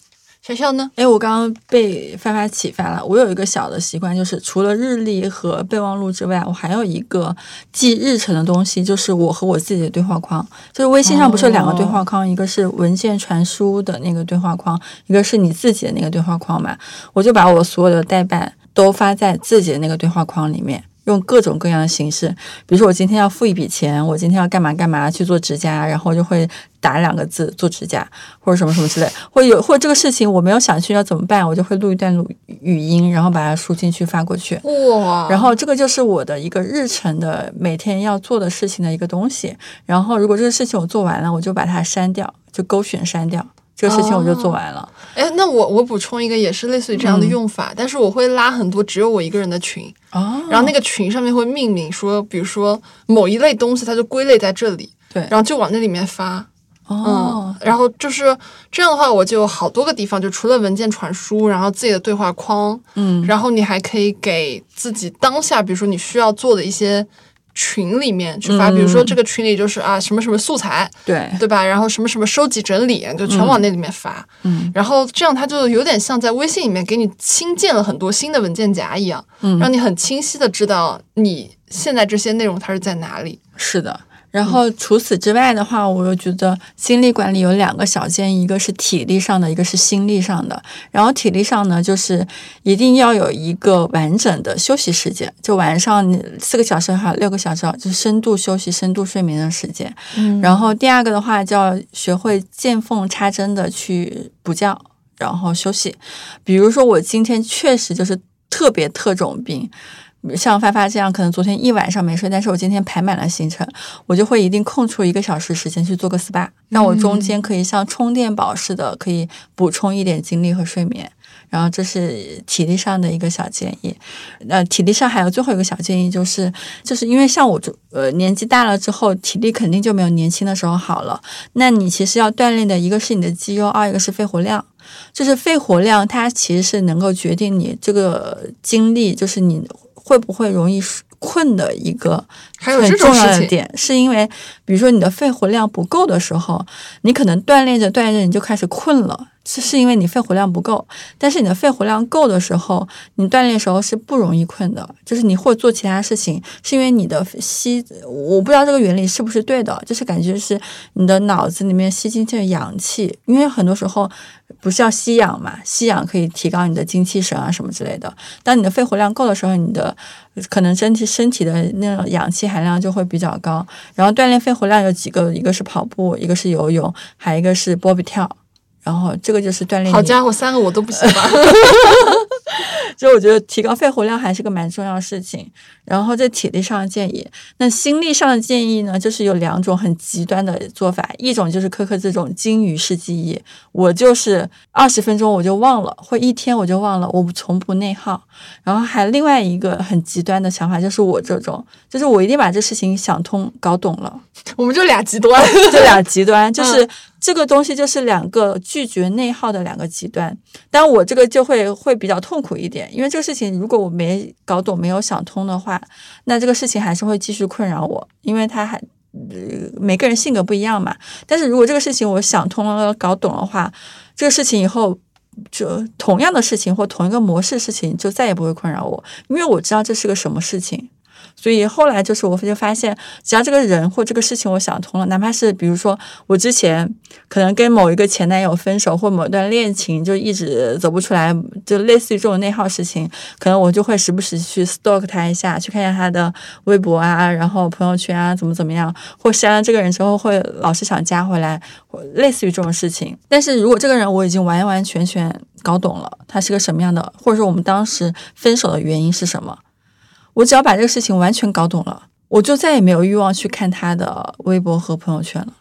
潇潇呢？哎，我刚刚被发发启发了。我有一个小的习惯，就是除了日历和备忘录之外，我还有一个记日程的东西，就是我和我自己的对话框。就是微信上不是有两个对话框，一个是文件传输的那个对话框，一个是你自己的那个对话框嘛。我就把我所有的代办都发在自己的那个对话框里面。用各种各样的形式，比如说我今天要付一笔钱，我今天要干嘛干嘛去做指甲，然后就会打两个字做指甲，或者什么什么之类，或者有或者这个事情我没有想去要怎么办，我就会录一段录语音，然后把它输进去发过去。哇！然后这个就是我的一个日程的每天要做的事情的一个东西。然后如果这个事情我做完了，我就把它删掉，就勾选删掉。这个事情我就做完了。哎，那我我补充一个，也是类似于这样的用法，但是我会拉很多只有我一个人的群，哦，然后那个群上面会命名说，比如说某一类东西，它就归类在这里，对，然后就往那里面发。哦，然后就是这样的话，我就有好多个地方，就除了文件传输，然后自己的对话框，嗯，然后你还可以给自己当下，比如说你需要做的一些群里面去发，嗯比如说这个群里就是啊什么什么素材，对，对吧？然后什么什么收集整理，就全往那里面发。嗯然后这样它就有点像在微信里面给你新建了很多新的文件夹一样，嗯，让你很清晰的知道你现在这些内容它是在哪里。是的。然后除此之外的话，我又觉得精力管理有两个小建议，一个是体力上的，一个是心力上的。然后体力上呢，就是一定要有一个完整的休息时间，就晚上你四个小时还六个小时，就是深度休息、深度睡眠的时间。嗯然后第二个的话，就要学会见缝插针的去补觉，然后休息。比如说我今天确实就是特别特种病。像发发这样，可能昨天一晚上没睡，但是我今天排满了行程，我就会一定空出一个小时时间去做个 SPA，让我中间可以像充电宝似的，可以补充一点精力和睡眠。然后这是体力上的一个小建议，呃，体力上还有最后一个小建议，就是就是因为像我这呃年纪大了之后，体力肯定就没有年轻的时候好了。那你其实要锻炼的一个是你的肌肉，二一个是肺活量。就是肺活量，它其实是能够决定你这个精力，就是你会不会容易困的一个很重要的点，是因为比如说你的肺活量不够的时候，你可能锻炼着锻炼着你就开始困了，是是因为你肺活量不够。但是你的肺活量够的时候，你锻炼的时候是不容易困的，就是你或做其他事情，是因为你的吸，我不知道这个原理是不是对的，就是感觉是你的脑子里面吸进去的氧气，因为很多时候不是要吸氧嘛，吸氧可以提高你的精气神啊什么之类的。当你的肺活量够的时候，你的可能身体身体的那种氧气含量就会比较高。然后锻炼肺活量有几个，一个是跑步，一个是游泳，还有一个是波比跳。然后这个就是锻炼好家伙，三个我都不喜欢。所以我觉得提高肺活量还是个蛮重要的事情。然后这体力上的建议，那心力上的建议呢，就是有两种很极端的做法，一种就是科科这种金鱼式记忆，我就是二十分钟我就忘了，或一天我就忘了，我从不内耗。然后还另外一个很极端的想法，就是我这种，就是我一定把这事情想通、搞懂了。我们就俩极端。就俩极端，就是这个东西就是两个拒绝内耗的两个极端。但我这个就会会比较痛苦一点，因为这个事情如果我没搞懂、没有想通的话，那这个事情还是会继续困扰我，因为它还。呃，每个人性格不一样嘛，但是如果这个事情我想通了、搞懂的话，这个事情以后就同样的事情或同一个模式事情就再也不会困扰我，因为我知道这是个什么事情。所以后来就是，我就发现，只要这个人或这个事情我想通了，哪怕是比如说我之前可能跟某一个前男友分手，或某段恋情就一直走不出来，就类似于这种内耗事情，可能我就会时不时去 stalk 他一下，去看一下他的微博啊，然后朋友圈啊，怎么怎么样，或删了这个人之后会老是想加回来，或类似于这种事情。但是如果这个人我已经完完全全搞懂了，他是个什么样的，或者说我们当时分手的原因是什么。我只要把这个事情完全搞懂了，我就再也没有欲望去看他的微博和朋友圈了，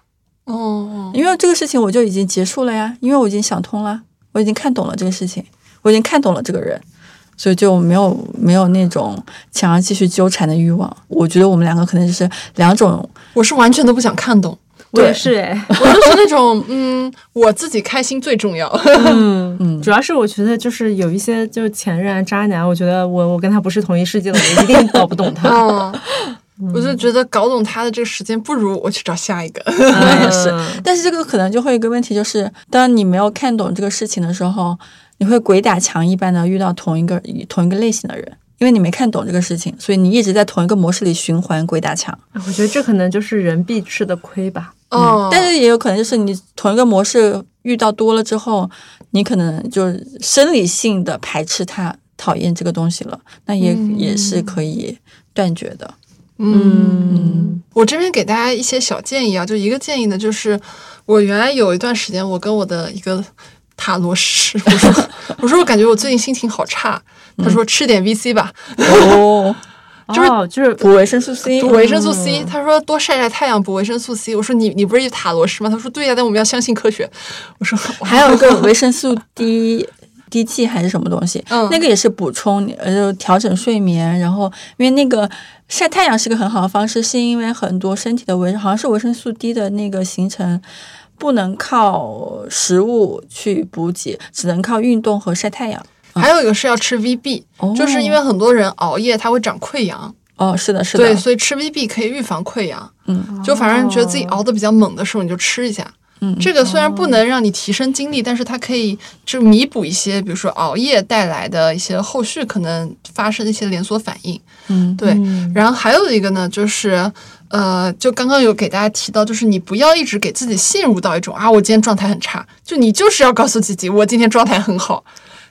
哦，因为这个事情我就已经结束了呀，因为我已经想通了，我已经看懂了这个事情，我已经看懂了这个人，所以就没有没有那种想要继续纠缠的欲望。我觉得我们两个可能就是两种，我是完全都不想看懂，我也是哎，我就是那种嗯，我自己开心最重要。嗯嗯主要是我觉得就是有一些就是前任啊渣男，我觉得我我跟他不是同一世界的，我一定搞不懂他。嗯，我就觉得搞懂他的这个时间，不如我去找下一个。我也是嗯，但是这个可能就会有一个问题，就是当你没有看懂这个事情的时候，你会鬼打墙一般的遇到同一个同一个类型的人，因为你没看懂这个事情，所以你一直在同一个模式里循环鬼打墙。我觉得这可能就是人必吃的亏吧。哦，但是也有可能就是你同一个模式遇到多了之后，你可能就是生理性的排斥它、讨厌这个东西了，那也、嗯。也是可以断绝的。嗯，我这边给大家一些小建议啊，就一个建议呢，就是我原来有一段时间，我跟我的一个塔罗师，我说我说我感觉我最近心情好差，他说吃点 VC 吧，哦，就是哦，就是补维生素 C，补维生素 C，他说多晒晒太阳补维生素 C，我说你你不是塔罗师吗？他说对呀、但我们要相信科学，我说 还有一个维生素 D。D T 还是什么东西？嗯那个也是补充，呃，就调整睡眠。然后，因为那个晒太阳是个很好的方式，是因为很多身体的维，好像是维生素 D 的那个形成不能靠食物去补给，只能靠运动和晒太阳。还有一个是要吃 VB，、哦就是因为很多人熬夜他会长溃疡，哦，是的，是的，对，所以吃 VB 可以预防溃疡。嗯就反正觉得自己熬得比较猛的时候，你就吃一下。嗯，这个虽然不能让你提升精力，但是它可以就弥补一些，比如说熬夜带来的一些后续可能发生的一些连锁反应。嗯，对，然后还有一个呢，就是呃，就刚刚有给大家提到，就是你不要一直给自己陷入到一种啊，我今天状态很差，就你就是要告诉自己，我今天状态很好。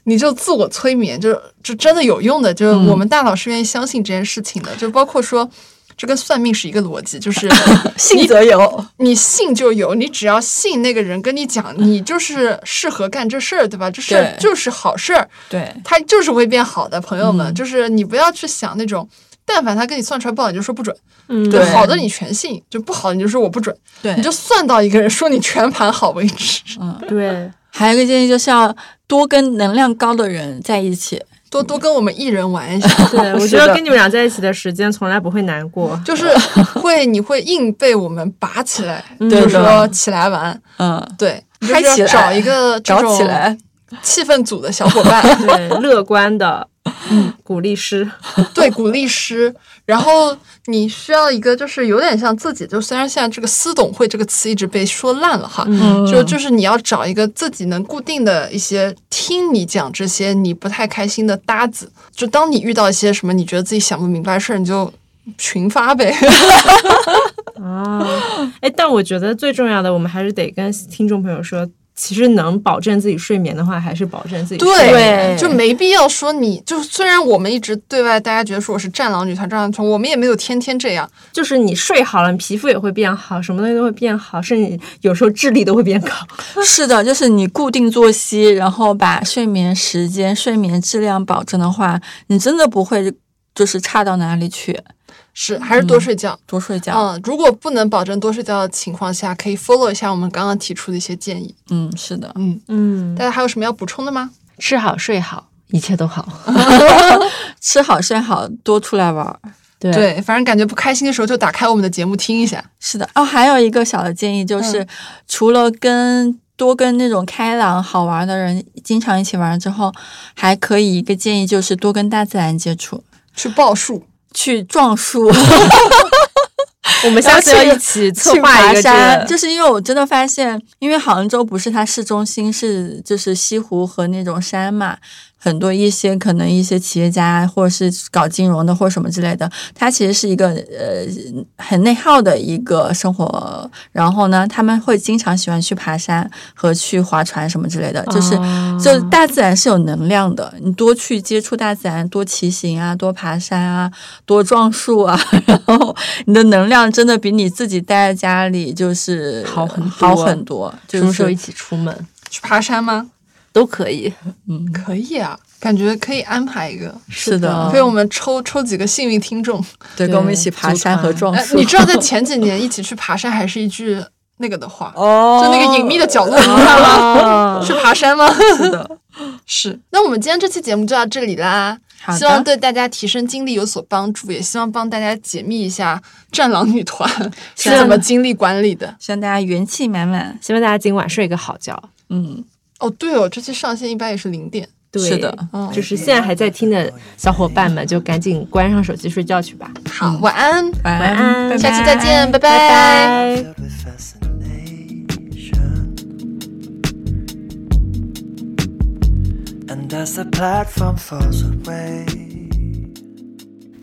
你就自我催眠，就就真的有用的，就是我们大脑是愿意相信这件事情的，就包括说，这跟算命是一个逻辑，就是 信则有。你信就有，你只要信那个人跟你讲，你就是适合干这事儿，对吧？这事儿就是好事儿，对，它就是会变好的，朋友们，嗯。就是你不要去想那种，但凡他跟你算出来不好，你就说不准，嗯，对，好的你全信，就不好你就说我不准，对。你就算到一个人说你全盘好为止，嗯，对，还有一个建议就是要多跟能量高的人在一起。多多跟我们艺人玩一下，对，我觉得跟你们俩在一起的时间从来不会难过。就是 会你会硬被我们拔起来，嗯。就是说起来玩，嗯，对，你嗨起来找一个找起来。气氛组的小伙伴，对，乐观的鼓励师。对鼓励师，然后你需要一个就是有点像自己，就虽然现在这个私董会这个词一直被说烂了哈，嗯。就就是你要找一个自己能固定的一些听你讲这些你不太开心的搭子，就当你遇到一些什么你觉得自己想不明白的事儿，你就群发呗。啊，哎，但我觉得最重要的，我们还是得跟听众朋友说，其实能保证自己睡眠的话，还是保证自己睡对，眠。就没必要说你就虽然我们一直对外大家觉得说我是战狼女团，战狼女团，我们也没有天天这样。就是你睡好了，你皮肤也会变好，什么东西都会变好，甚至有时候智力都会变高。是的，就是你固定作息，然后把睡眠时间、睡眠质量保证的话，你真的不会就是差到哪里去。是，还是多睡觉。多睡觉，嗯，如果不能保证多睡觉的情况下，可以 follow 一下我们刚刚提出的一些建议。嗯，是的，嗯，嗯大，家还有什么要补充的吗？吃好睡好，一切都好。吃好睡好，多出来玩儿。对对，反正感觉不开心的时候就打开我们的节目听一下。是的，哦，还有一个小的建议就是，嗯除了跟多跟那种开朗好玩的人经常一起玩之后，还可以一个建议就是多跟大自然接触，去报数，去撞树。我们下次要一起策去爬划一个这山，个，就是因为我真的发现，因为杭州不是它市中心是就是西湖和那种山嘛，很多一些可能一些企业家或者是搞金融的或什么之类的，他其实是一个呃很内耗的一个生活。然后呢，他们会经常喜欢去爬山和去划船什么之类的，就是。哦就大自然是有能量的，你多去接触大自然，多骑行啊，多爬山啊，多撞树啊，然后你的能量真的比你自己待在家里就是好很多好很多。就是什么时候一起出门去爬山吗？都可以。嗯，可以啊，感觉可以安排一个，是的，可以我们抽抽几个幸运听众。对，跟我们一起爬山和撞哎，树。你知道在前几年一起去爬山还是一句那个的话，哦，就那个隐秘的角落，你知道吗？哦 去爬山吗？是的，是。那我们今天这期节目就到这里啦。希望对大家提升精力有所帮助，也希望帮大家解密一下战狼女团是怎么精力管理的。希望大家元气满满。希望大家今晚睡个好觉。嗯，哦，对哦，这期上线一般也是零点。对，是的，嗯就是现在还在听的小伙伴们，就赶紧关上手机睡觉去吧。好，晚安。晚晚安拜下期再见，拜拜 as the platform falls away.